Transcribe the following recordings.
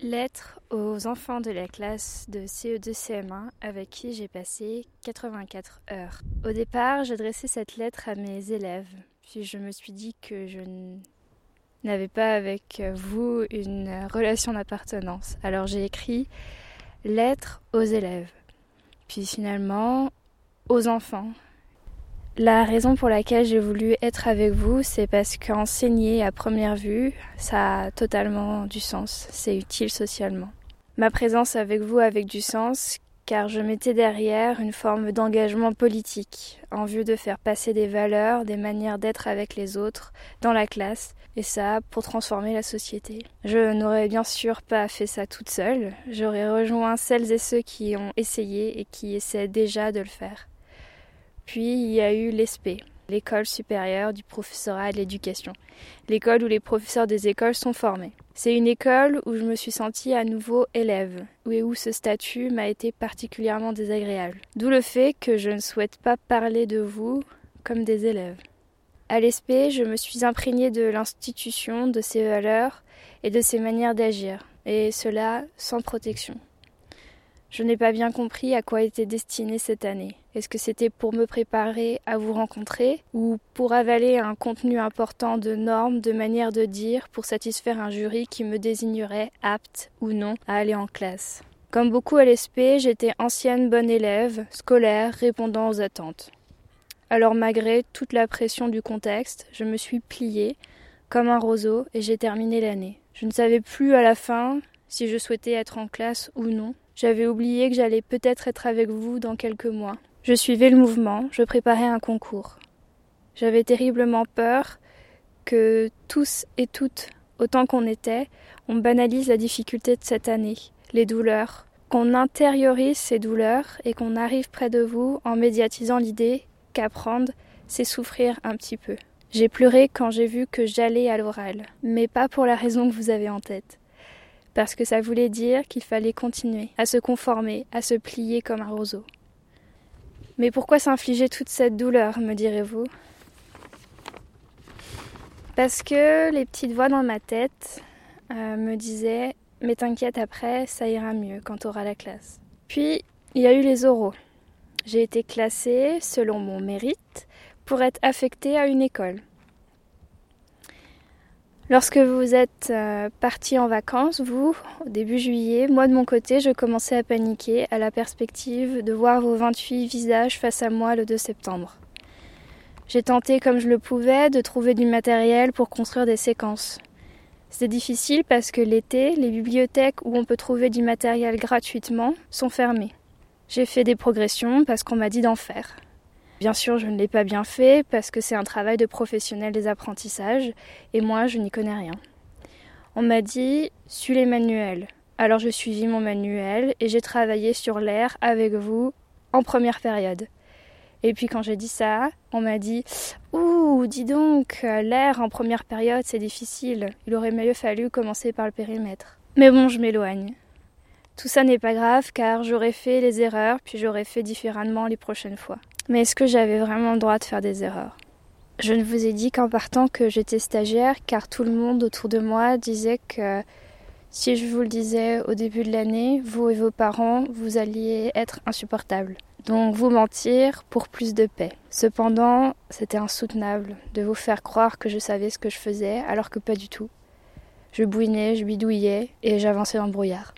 Lettre aux enfants de la classe de CE2-CM1 avec qui j'ai passé 84 heures. Au départ, j'adressais cette lettre à mes élèves, puis je me suis dit que je n'avais pas avec vous une relation d'appartenance. Alors j'ai écrit Lettre aux élèves, puis finalement aux enfants la raison pour laquelle j'ai voulu être avec vous, c'est parce qu'enseigner à première vue, ça a totalement du sens, c'est utile socialement. Ma présence avec vous avec du sens car je mettais derrière une forme d'engagement politique en vue de faire passer des valeurs, des manières d'être avec les autres dans la classe et ça pour transformer la société. Je n'aurais bien sûr pas fait ça toute seule, j'aurais rejoint celles et ceux qui ont essayé et qui essaient déjà de le faire. Puis il y a eu l'ESP, l'école supérieure du professorat de l'éducation, l'école où les professeurs des écoles sont formés. C'est une école où je me suis sentie à nouveau élève, et où ce statut m'a été particulièrement désagréable. D'où le fait que je ne souhaite pas parler de vous comme des élèves. À l'ESP, je me suis imprégnée de l'institution, de ses valeurs et de ses manières d'agir, et cela sans protection. Je n'ai pas bien compris à quoi était destinée cette année. Est-ce que c'était pour me préparer à vous rencontrer ou pour avaler un contenu important de normes, de manières de dire pour satisfaire un jury qui me désignerait apte ou non à aller en classe? Comme beaucoup à l'ESP, j'étais ancienne bonne élève, scolaire, répondant aux attentes. Alors malgré toute la pression du contexte, je me suis pliée comme un roseau et j'ai terminé l'année. Je ne savais plus à la fin si je souhaitais être en classe ou non. J'avais oublié que j'allais peut-être être avec vous dans quelques mois. Je suivais le mouvement, je préparais un concours. J'avais terriblement peur que tous et toutes, autant qu'on était, on banalise la difficulté de cette année, les douleurs, qu'on intériorise ces douleurs et qu'on arrive près de vous en médiatisant l'idée qu'apprendre, c'est souffrir un petit peu. J'ai pleuré quand j'ai vu que j'allais à l'oral, mais pas pour la raison que vous avez en tête parce que ça voulait dire qu'il fallait continuer à se conformer, à se plier comme un roseau. Mais pourquoi s'infliger toute cette douleur, me direz-vous? Parce que les petites voix dans ma tête euh, me disaient Mais t'inquiète, après, ça ira mieux quand tu auras la classe. Puis, il y a eu les oraux. J'ai été classée selon mon mérite pour être affectée à une école. Lorsque vous êtes euh, parti en vacances, vous, au début juillet, moi de mon côté, je commençais à paniquer à la perspective de voir vos 28 visages face à moi le 2 septembre. J'ai tenté comme je le pouvais de trouver du matériel pour construire des séquences. C'est difficile parce que l'été, les bibliothèques où on peut trouver du matériel gratuitement sont fermées. J'ai fait des progressions parce qu'on m'a dit d'en faire. Bien sûr, je ne l'ai pas bien fait parce que c'est un travail de professionnel des apprentissages et moi, je n'y connais rien. On m'a dit suis les manuels. Alors j'ai suivi mon manuel et j'ai travaillé sur l'air avec vous en première période. Et puis quand j'ai dit ça, on m'a dit Ouh, dis donc, l'air en première période c'est difficile. Il aurait mieux fallu commencer par le périmètre. Mais bon, je m'éloigne. Tout ça n'est pas grave car j'aurais fait les erreurs puis j'aurais fait différemment les prochaines fois. Mais est-ce que j'avais vraiment le droit de faire des erreurs? Je ne vous ai dit qu'en partant que j'étais stagiaire car tout le monde autour de moi disait que si je vous le disais au début de l'année, vous et vos parents, vous alliez être insupportables. Donc vous mentir pour plus de paix. Cependant, c'était insoutenable de vous faire croire que je savais ce que je faisais alors que pas du tout. Je bouinais, je bidouillais et j'avançais dans le brouillard.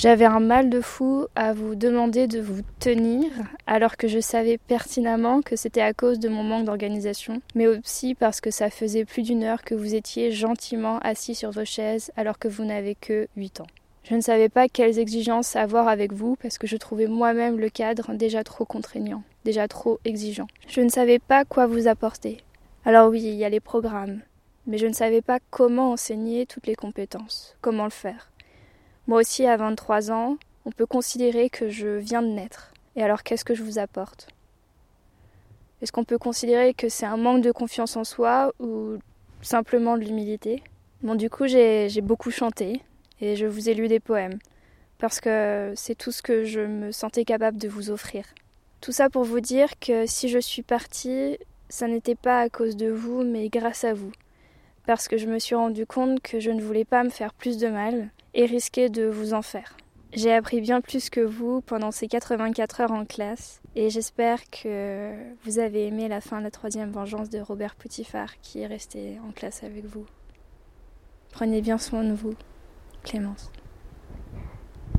J'avais un mal de fou à vous demander de vous tenir, alors que je savais pertinemment que c'était à cause de mon manque d'organisation, mais aussi parce que ça faisait plus d'une heure que vous étiez gentiment assis sur vos chaises alors que vous n'avez que 8 ans. Je ne savais pas quelles exigences avoir avec vous parce que je trouvais moi-même le cadre déjà trop contraignant, déjà trop exigeant. Je ne savais pas quoi vous apporter. Alors oui, il y a les programmes, mais je ne savais pas comment enseigner toutes les compétences, comment le faire. Moi aussi, à 23 ans, on peut considérer que je viens de naître. Et alors, qu'est-ce que je vous apporte? Est-ce qu'on peut considérer que c'est un manque de confiance en soi ou simplement de l'humilité? Bon, du coup, j'ai beaucoup chanté et je vous ai lu des poèmes parce que c'est tout ce que je me sentais capable de vous offrir. Tout ça pour vous dire que si je suis partie, ça n'était pas à cause de vous, mais grâce à vous parce que je me suis rendu compte que je ne voulais pas me faire plus de mal et risquer de vous en faire. J'ai appris bien plus que vous pendant ces 84 heures en classe et j'espère que vous avez aimé la fin de la troisième vengeance de Robert Poutifard qui est resté en classe avec vous. Prenez bien soin de vous, Clémence.